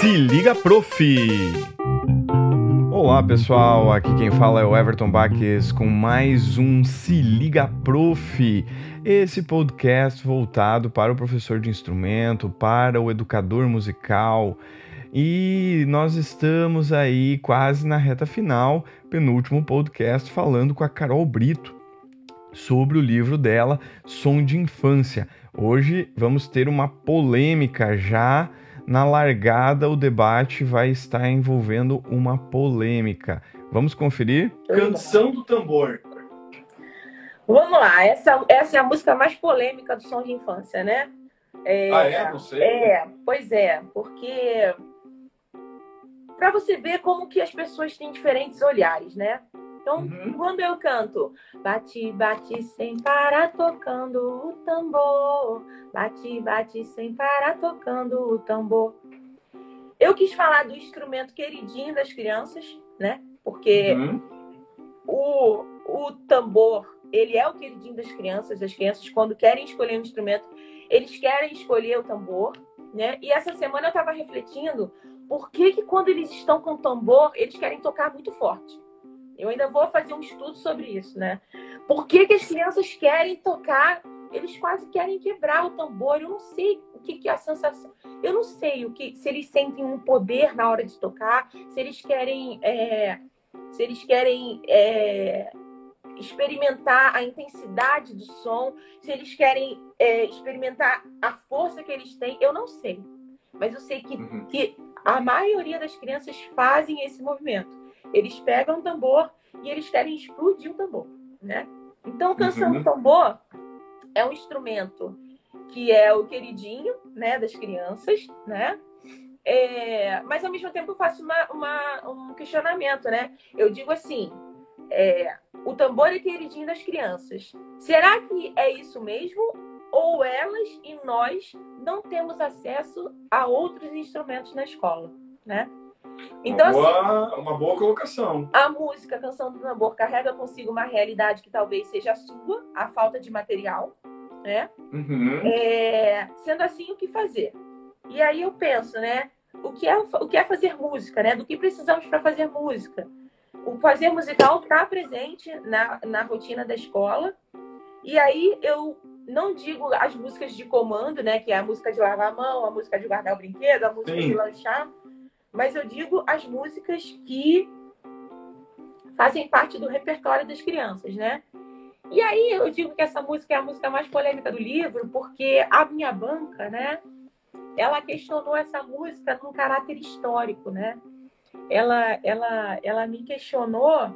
Se liga, prof! Olá pessoal, aqui quem fala é o Everton Baques com mais um Se Liga Prof, esse podcast voltado para o professor de instrumento, para o educador musical. E nós estamos aí quase na reta final, penúltimo podcast, falando com a Carol Brito sobre o livro dela, Som de Infância. Hoje vamos ter uma polêmica já na largada, o debate vai estar envolvendo uma polêmica. Vamos conferir? Canção do Tambor. Vamos lá, essa, essa é a música mais polêmica do som de infância, né? É, ah, é? Não sei. É, pois é, porque para você ver como que as pessoas têm diferentes olhares, né? Então, uhum. quando eu canto, bate, bate sem parar tocando o tambor, bate, bate sem parar tocando o tambor. Eu quis falar do instrumento queridinho das crianças, né? Porque uhum. o, o tambor, ele é o queridinho das crianças. As crianças, quando querem escolher um instrumento, eles querem escolher o tambor, né? E essa semana eu estava refletindo por que, que quando eles estão com o tambor, eles querem tocar muito forte. Eu ainda vou fazer um estudo sobre isso, né? Por que, que as crianças querem tocar? Eles quase querem quebrar o tambor. Eu não sei o que, que é a sensação. Eu não sei o que se eles sentem um poder na hora de tocar, se eles querem, é, se eles querem é, experimentar a intensidade do som, se eles querem é, experimentar a força que eles têm. Eu não sei, mas eu sei que, uhum. que a maioria das crianças fazem esse movimento. Eles pegam o tambor e eles querem explodir o tambor, né? Então, canção uhum. tambor é um instrumento que é o queridinho, né, das crianças, né? É, mas ao mesmo tempo eu faço uma, uma, um questionamento, né? Eu digo assim: é, o tambor é queridinho das crianças. Será que é isso mesmo? Ou elas e nós não temos acesso a outros instrumentos na escola, né? Então, uma, boa, assim, uma boa colocação. A música Canção do Tambor carrega consigo uma realidade que talvez seja a sua, a falta de material, né? Uhum. É, sendo assim, o que fazer? E aí eu penso, né? O que é, o que é fazer música, né? Do que precisamos para fazer música? O fazer musical está presente na, na rotina da escola. E aí eu não digo as músicas de comando, né? Que é a música de lavar a mão, a música de guardar o brinquedo, a música Sim. de lanchar mas eu digo as músicas que fazem parte do repertório das crianças, né? E aí eu digo que essa música é a música mais polêmica do livro, porque a minha banca, né? Ela questionou essa música num caráter histórico, né? Ela, ela, ela me questionou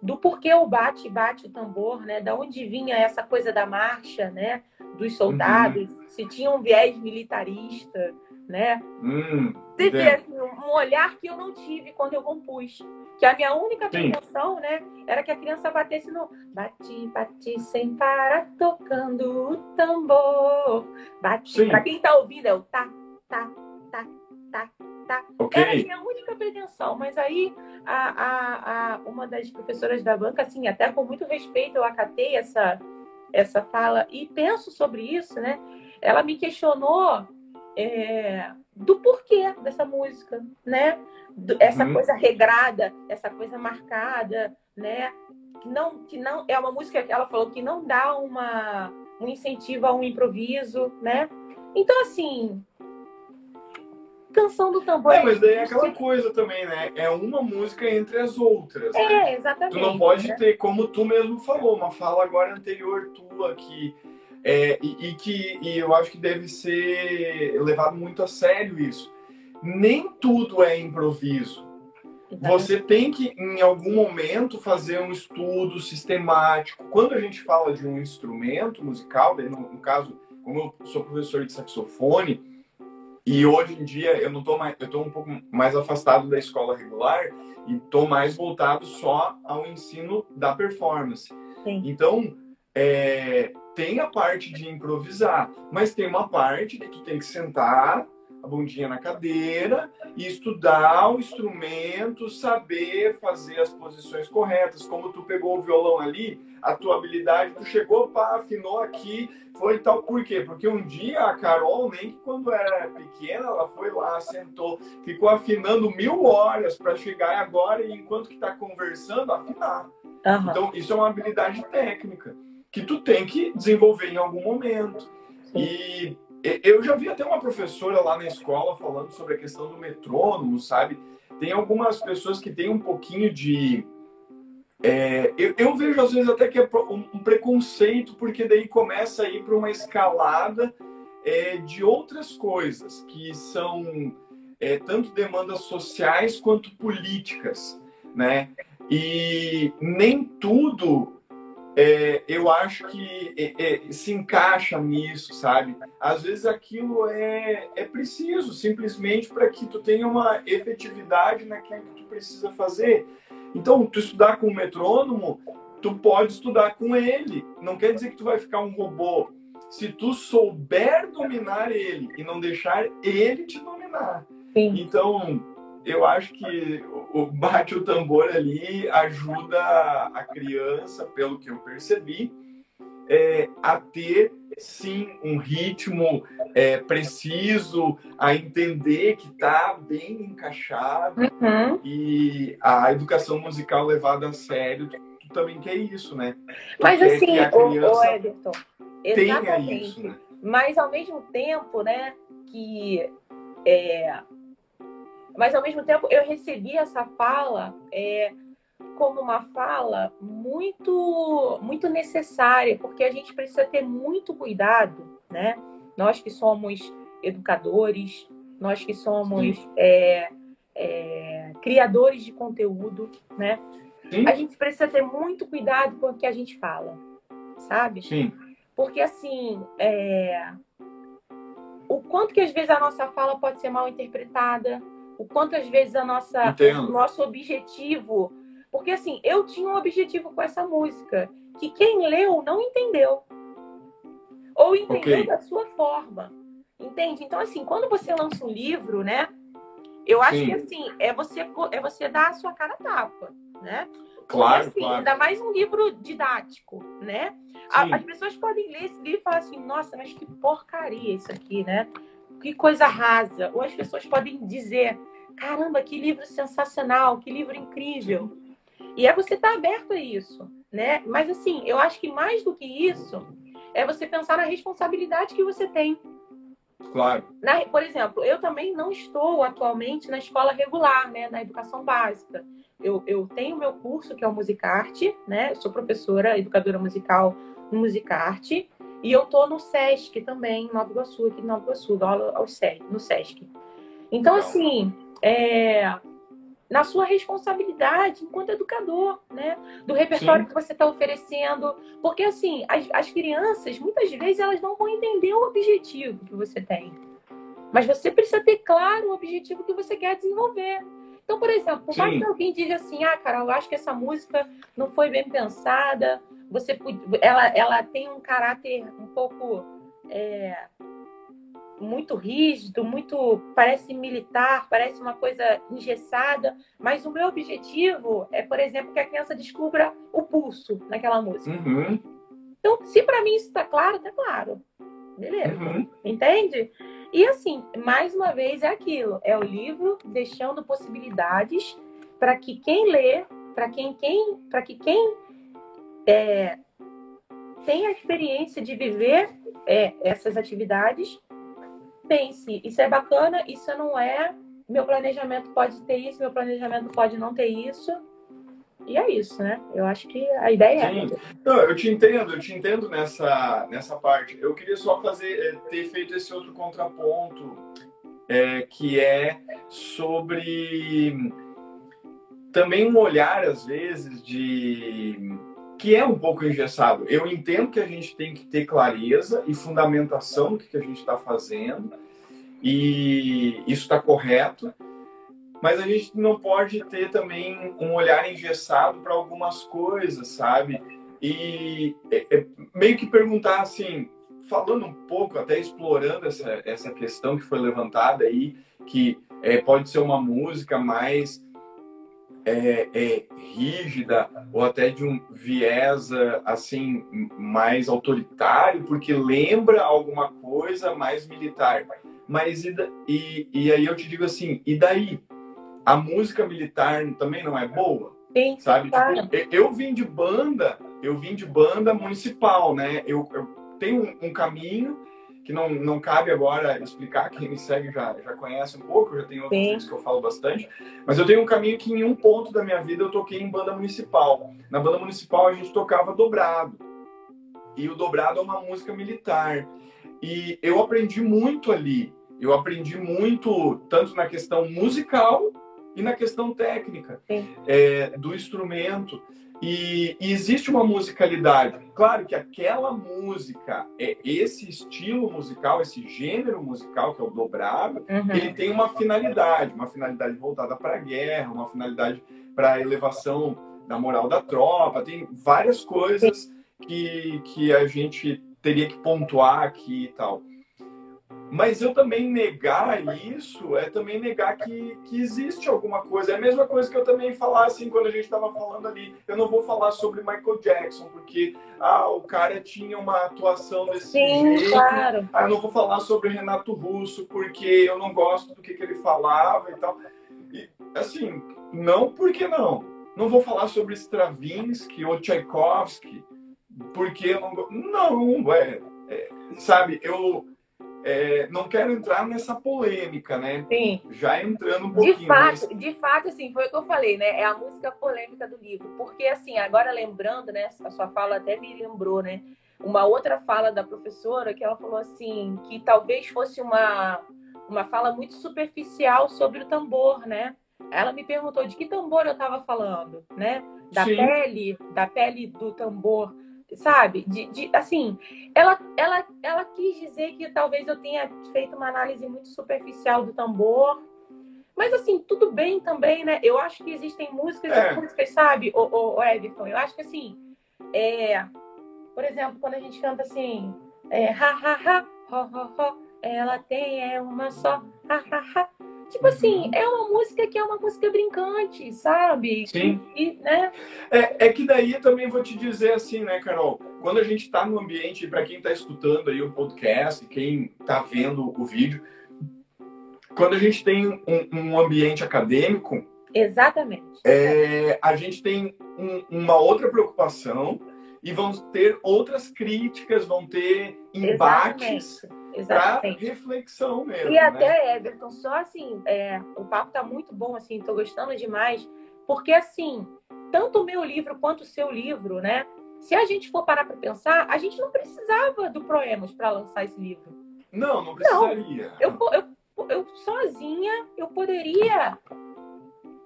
do porquê o bate bate o tambor, né? Da onde vinha essa coisa da marcha, né? Dos soldados, uhum. se tinha um viés militarista, né? Hum, Você vê assim, um olhar que eu não tive quando eu compus. Que a minha única pretensão, né, era que a criança batesse no bate, bate sem parar tocando o tambor. Bate. Para quem tá ouvindo é o tá, tá, tá, tá, tá. Okay. Era a minha única pretensão, mas aí a, a, a, uma das professoras da banca, assim, até com muito respeito, eu acatei essa, essa fala e penso sobre isso, né? Ela me questionou é, do porquê dessa música, né? essa uhum. coisa regrada, essa coisa marcada, né? Que não, que não é uma música que ela falou que não dá uma, um incentivo a um improviso, né? Então assim, canção do tambor. É, mas daí é aquela coisa também, né? É uma música entre as outras. É, né? exatamente. Tu não pode né? ter, como tu mesmo falou, uma fala agora anterior tua que é, e, e, que e eu acho que deve ser levado muito a sério isso. Nem tudo é improviso. Você tem que, em algum momento, fazer um estudo sistemático. Quando a gente fala de um instrumento musical, no, no caso, como eu sou professor de saxofone, e hoje em dia eu não tô mais, eu tô um pouco mais afastado da escola regular e tô mais voltado só ao ensino da performance. Sim. Então, é, tem a parte de improvisar, mas tem uma parte que tu tem que sentar, a bundinha na cadeira e estudar o instrumento, saber fazer as posições corretas. Como tu pegou o violão ali, a tua habilidade, tu chegou, pá, afinou aqui, foi tal. Por quê? Porque um dia a Carol, nem que quando era pequena, ela foi lá, sentou, ficou afinando mil horas para chegar agora e enquanto que está conversando, afinar. Uhum. Então, isso é uma habilidade técnica que tu tem que desenvolver em algum momento. E eu já vi até uma professora lá na escola falando sobre a questão do metrônomo, sabe? Tem algumas pessoas que têm um pouquinho de. É, eu, eu, vejo às vezes até que é um, preconceito, porque daí começa a ir para uma escalada é, de outras coisas, que são é, tanto demandas sociais quanto políticas, né? E nem tudo é, eu acho que é, é, se encaixa nisso, sabe? Às vezes aquilo é, é preciso, simplesmente para que tu tenha uma efetividade naquilo que tu precisa fazer. Então, tu estudar com o metrônomo, tu pode estudar com ele. Não quer dizer que tu vai ficar um robô. Se tu souber dominar ele e não deixar ele te dominar. Sim. Então, eu acho que o bate o tambor ali ajuda a criança, pelo que eu percebi, é, a ter sim um ritmo é, preciso, a entender que está bem encaixado uhum. e a educação musical levada a sério, tu, tu também quer isso, né? Tu Mas assim, o, o Everton, exatamente. Isso, né? Mas ao mesmo tempo, né, que é, mas, ao mesmo tempo, eu recebi essa fala é, como uma fala muito, muito necessária, porque a gente precisa ter muito cuidado, né? Nós que somos educadores, nós que somos é, é, criadores de conteúdo, né? Sim. A gente precisa ter muito cuidado com o que a gente fala, sabe? Sim. Porque, assim, é... o quanto que às vezes a nossa fala pode ser mal interpretada, o quanto às vezes a nossa, o nosso objetivo. Porque assim, eu tinha um objetivo com essa música, que quem leu não entendeu. Ou entendeu okay. da sua forma. Entende? Então, assim, quando você lança um livro, né? Eu acho Sim. que assim, é você, é você dar a sua cara a tapa, né? Claro, Porque, assim, claro. Ainda mais um livro didático, né? As pessoas podem ler esse livro e falar assim, nossa, mas que porcaria isso aqui, né? Que coisa rasa. Ou as pessoas podem dizer: caramba, que livro sensacional, que livro incrível. E é você estar tá aberto a isso, né? Mas assim, eu acho que mais do que isso é você pensar na responsabilidade que você tem. Claro. Na, por exemplo, eu também não estou atualmente na escola regular, né, na educação básica. Eu, eu tenho meu curso que é o Musicarte, né? Eu sou professora, educadora musical no Musicarte. E eu tô no SESC também, em Nova Iguaçu, aqui em Nova Iguaçu, dou aula ao SESC, no SESC. Então, assim, é, na sua responsabilidade enquanto educador, né? Do repertório Sim. que você está oferecendo. Porque, assim, as, as crianças, muitas vezes, elas não vão entender o objetivo que você tem. Mas você precisa ter claro o objetivo que você quer desenvolver. Então, por exemplo, por mais que alguém diga assim, ah, cara, eu acho que essa música não foi bem pensada, você ela, ela tem um caráter um pouco é, muito rígido, muito parece militar, parece uma coisa engessada, mas o meu objetivo é, por exemplo, que a criança descubra o pulso naquela música. Uhum. Então, se para mim isso está claro, está claro. Beleza. Uhum. Entende? E assim, mais uma vez é aquilo, é o livro deixando possibilidades para que quem lê, para quem, quem, para que quem é, tem a experiência de viver é, essas atividades, pense, isso é bacana, isso não é, meu planejamento pode ter isso, meu planejamento pode não ter isso. E é isso, né? Eu acho que a ideia é Sim. é. Não, eu te entendo, eu te entendo nessa, nessa parte. Eu queria só fazer, é, ter feito esse outro contraponto, é, que é sobre também um olhar, às vezes, de que é um pouco engessado. Eu entendo que a gente tem que ter clareza e fundamentação do que a gente está fazendo, e isso está correto, mas a gente não pode ter também um olhar engessado para algumas coisas, sabe? E é, é, meio que perguntar assim: falando um pouco, até explorando essa, essa questão que foi levantada aí, que é, pode ser uma música mais é, é, rígida ou até de um viés assim mais autoritário, porque lembra alguma coisa mais militar. Mas e, e, e aí eu te digo assim, e daí? A música militar também não é boa? Sim, sabe? Tipo, eu vim de banda, eu vim de banda municipal, né? Eu, eu tenho um, um caminho que não, não cabe agora explicar, quem me segue já, já conhece um pouco, já tem outros vídeos que eu falo bastante, mas eu tenho um caminho que em um ponto da minha vida eu toquei em banda municipal. Na banda municipal a gente tocava dobrado, e o dobrado é uma música militar. E eu aprendi muito ali, eu aprendi muito, tanto na questão musical e na questão técnica é, do instrumento. E, e, existe uma musicalidade. Claro que aquela música, é esse estilo musical, esse gênero musical que é o dobrado, uhum. ele tem uma finalidade, uma finalidade voltada para a guerra, uma finalidade para a elevação da moral da tropa. Tem várias coisas que, que a gente teria que pontuar aqui e tal. Mas eu também negar isso é também negar que, que existe alguma coisa. É a mesma coisa que eu também falar assim quando a gente estava falando ali. Eu não vou falar sobre Michael Jackson, porque ah, o cara tinha uma atuação desse Sim, jeito. Claro. Ah, eu não vou falar sobre Renato Russo, porque eu não gosto do que, que ele falava e tal. E, assim, não porque não. Não vou falar sobre Stravinsky ou Tchaikovsky, porque eu não. Não, é, é sabe, eu é, não quero entrar nessa polêmica, né? Sim. Já entrando um pouquinho. De fato, mas... de fato, assim, foi o que eu falei, né? É a música polêmica do livro. Porque, assim, agora lembrando, né? A sua fala até me lembrou, né? Uma outra fala da professora que ela falou assim, que talvez fosse uma, uma fala muito superficial sobre o tambor, né? Ela me perguntou de que tambor eu estava falando, né? Da Sim. pele, da pele do tambor sabe? De, de, assim, ela, ela, ela quis dizer que talvez eu tenha feito uma análise muito superficial do tambor. Mas, assim, tudo bem também, né? Eu acho que existem músicas é. e músicas, sabe, o, o, o, Everton? Eu acho que, assim, é... Por exemplo, quando a gente canta assim... É, ha, ha, ha, ho, ho, ho, ela tem é uma só, ha, ha, ha. Tipo assim, uhum. é uma música que é uma música brincante, sabe? Sim. E, né? é, é que daí também vou te dizer assim, né, Carol? Quando a gente está no ambiente, para quem está escutando aí o podcast, quem está vendo o vídeo, quando a gente tem um, um ambiente acadêmico. Exatamente. É, a gente tem um, uma outra preocupação e vão ter outras críticas, vão ter embates. Pra reflexão mesmo. E né? até, Everton, só assim, é, o papo tá muito bom, assim, tô gostando demais, porque assim, tanto o meu livro quanto o seu livro, né? Se a gente for parar para pensar, a gente não precisava do Proemos para lançar esse livro. Não, não precisaria. Não, eu, eu, eu sozinha, eu poderia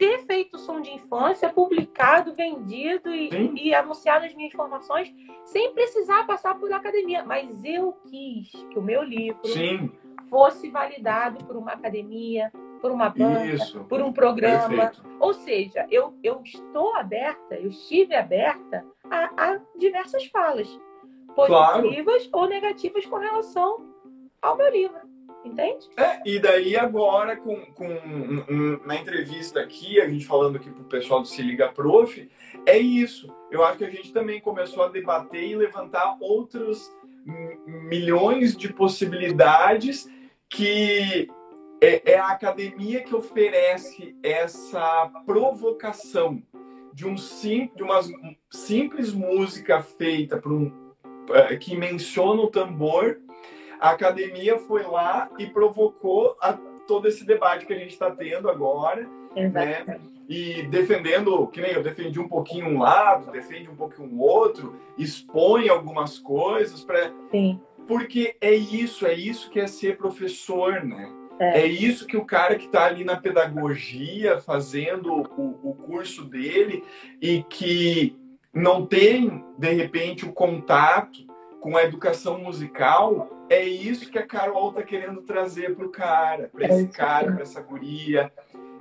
ter feito som de infância, publicado, vendido e, e, anunciado as minhas formações sem precisar passar por academia. Mas eu quis que o meu livro Sim. fosse validado por uma academia, por uma banda, Isso. por um programa. Perfeito. Ou seja, eu, eu estou aberta, eu estive aberta a, a diversas falas, positivas claro. ou negativas com relação ao meu livro. Entende? É, e daí agora, com, com na entrevista aqui, a gente falando aqui pro pessoal do Se Liga Prof, é isso. Eu acho que a gente também começou a debater e levantar outros milhões de possibilidades que é, é a academia que oferece essa provocação de, um sim, de uma simples música feita por um, é, que menciona o tambor a academia foi lá e provocou a, todo esse debate que a gente está tendo agora, né? E defendendo, que nem eu defendi um pouquinho um lado, defende um pouquinho o outro, expõe algumas coisas para porque é isso, é isso que é ser professor, né? É. é isso que o cara que está ali na pedagogia, fazendo o, o curso dele e que não tem, de repente, o contato com a educação musical, é isso que a Carol tá querendo trazer para o cara, para esse cara, para essa guria,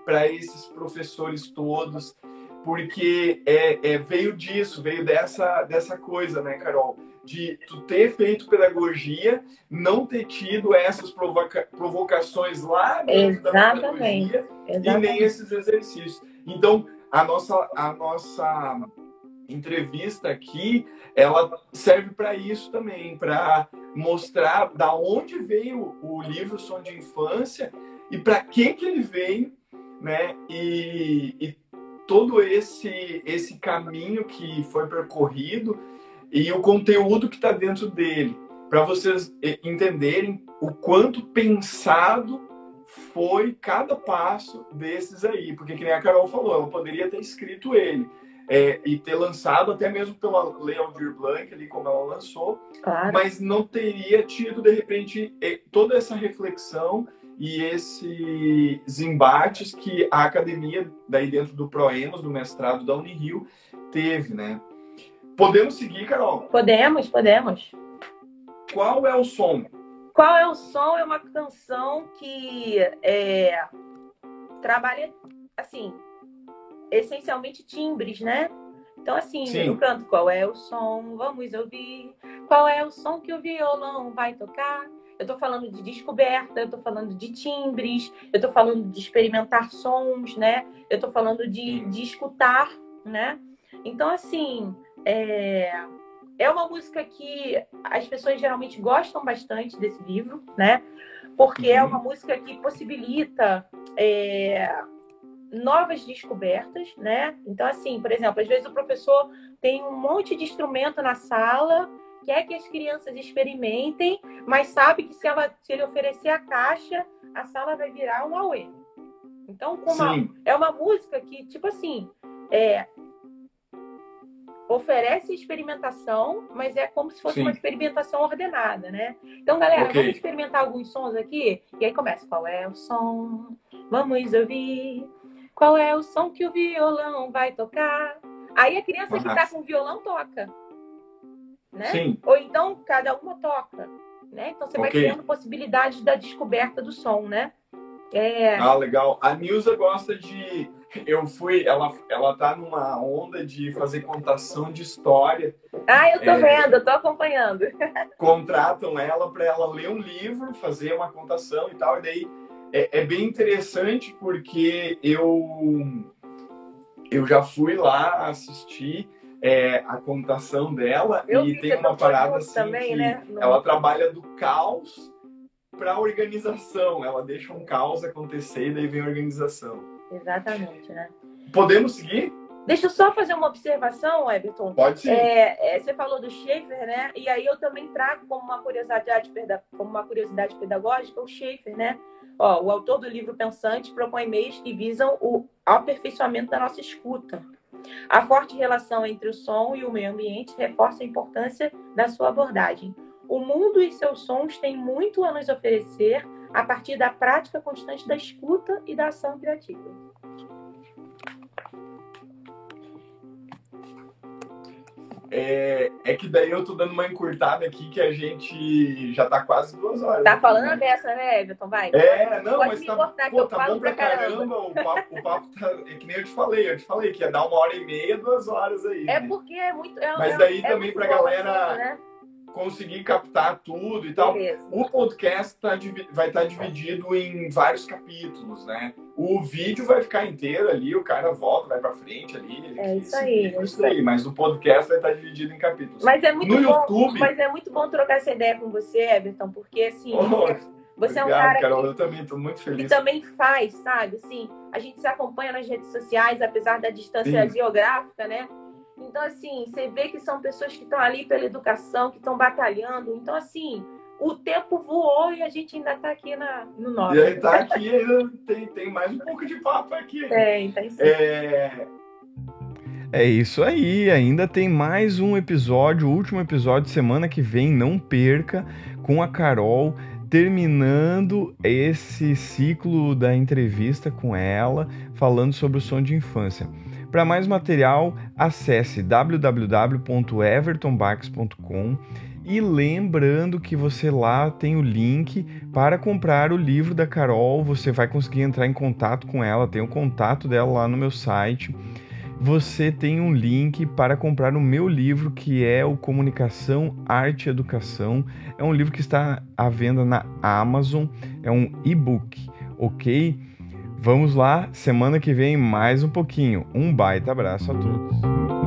para esses professores todos, porque é, é, veio disso, veio dessa, dessa coisa, né, Carol? de tu ter feito pedagogia, não ter tido essas provoca provocações lá dentro Exatamente. da pedagogia Exatamente. e nem esses exercícios. Então, a nossa, a nossa entrevista aqui, ela serve para isso também, para mostrar da onde veio o livro Som de Infância e para que que ele veio, né? E, e todo esse esse caminho que foi percorrido e o conteúdo que está dentro dele, para vocês entenderem o quanto pensado foi cada passo desses aí, porque que nem a Carol falou, ela poderia ter escrito ele é, e ter lançado até mesmo pela Lei Aldir Blanc ali como ela lançou, Claro. mas não teria tido de repente toda essa reflexão e esses embates que a academia daí dentro do Proemos, do mestrado da Unirio, teve, né? Podemos seguir, Carol? Podemos, podemos. Qual é o som? Qual é o som? É uma canção que é, trabalha, assim, essencialmente timbres, né? Então, assim, Sim. eu canto qual é o som, vamos ouvir. Qual é o som que o violão vai tocar? Eu tô falando de descoberta, eu tô falando de timbres, eu tô falando de experimentar sons, né? Eu tô falando de, de escutar, né? Então, assim, é, é uma música que as pessoas geralmente gostam bastante desse livro, né? Porque é Uhum. uma música que possibilita é, novas descobertas, né? Então, assim, por exemplo, às vezes o professor tem um monte de instrumento na sala, quer que as crianças experimentem, mas sabe que se, ela, se ele oferecer a caixa, a sala vai virar um auê. Então, com uma, Sim, é uma música que, tipo assim, é, oferece experimentação, mas é como se fosse Sim. uma experimentação ordenada, né? Então, galera, Ok. vamos experimentar alguns sons aqui? E aí começa. Qual é o som? Vamos ouvir. Qual é o som que o violão vai tocar? Aí a criança que tá Massa. com o violão toca. Né? sim, Ou então cada uma toca. Né? Então você vai Ok. criando possibilidades da descoberta do som, né? É, Ah, legal. A Nilza gosta de. Eu fui. Ela, ela tá numa onda de fazer contação de história. Ah, eu tô É. vendo, eu tô acompanhando. Contratam ela para ela ler um livro, fazer uma contação e tal. E daí é, é bem interessante porque eu, eu já fui lá assistir é, a contação dela Eu e tem uma parada assim também, que né? Ela trabalha do caos para organização. Ela deixa um caos acontecer e daí vem a organização. Exatamente, né? Podemos seguir? Deixa eu só fazer uma observação, Everton. Pode sim. É, é, você falou do Schaefer, né? E aí eu também trago como uma curiosidade, como uma curiosidade pedagógica o Schaefer, né? Ó, o autor do livro Pensante propõe meios que visam o aperfeiçoamento da nossa escuta. A forte relação entre o som e o meio ambiente reforça a importância da sua abordagem. O mundo e seus sons têm muito a nos oferecer a partir da prática constante da escuta e da ação criativa. É, é que daí eu tô dando uma encurtada aqui que a gente já tá quase duas horas. Tá falando né? a dessa, né, Everton? Vai. É, não, Pode mas tá, cortar pô, tá bom pra caramba. caramba. O papo, o papo tá. É que nem eu te falei, eu te falei que ia dar uma hora e meia, duas horas aí. É né? porque é muito. É, Mas é- daí é também muito pra galera- né? Conseguir captar tudo e tal. Beleza. O podcast tá vai estar dividido em vários capítulos, né? O vídeo vai ficar inteiro ali, o cara volta, vai pra frente ali. É que isso aí, é isso aí. Mas o podcast vai estar dividido em capítulos. Mas é muito No bom. YouTube- Mas é muito bom trocar essa ideia com você, Everton, porque assim, Oh, você é um Obrigado, cara Carol. que, Eu também tô muito que feliz. também faz, sabe? Assim, a gente se acompanha nas redes sociais, apesar da distância Sim. geográfica, né? Então, assim, você vê que são pessoas que estão ali pela educação, que estão batalhando. Então, assim, o tempo voou e a gente ainda está aqui na, no E norte. aí tá aqui, ainda tem, tem mais um pouco de papo aqui. Tem, tem sim. É, É isso aí, ainda tem mais um episódio, o último episódio semana que vem, não perca, com a Carol terminando esse ciclo da entrevista com ela, falando sobre o som de infância. Para mais material, acesse www.evertonbax.com e lembrando que você lá tem o link para comprar o livro da Carol, você vai conseguir entrar em contato com ela, tem o contato dela lá no meu site. Você tem um link para comprar o meu livro que é o Comunicação, Arte e Educação. É um livro que está à venda na Amazon, é um e-book, ok? Vamos lá, semana que vem mais um pouquinho. Um baita abraço a todos.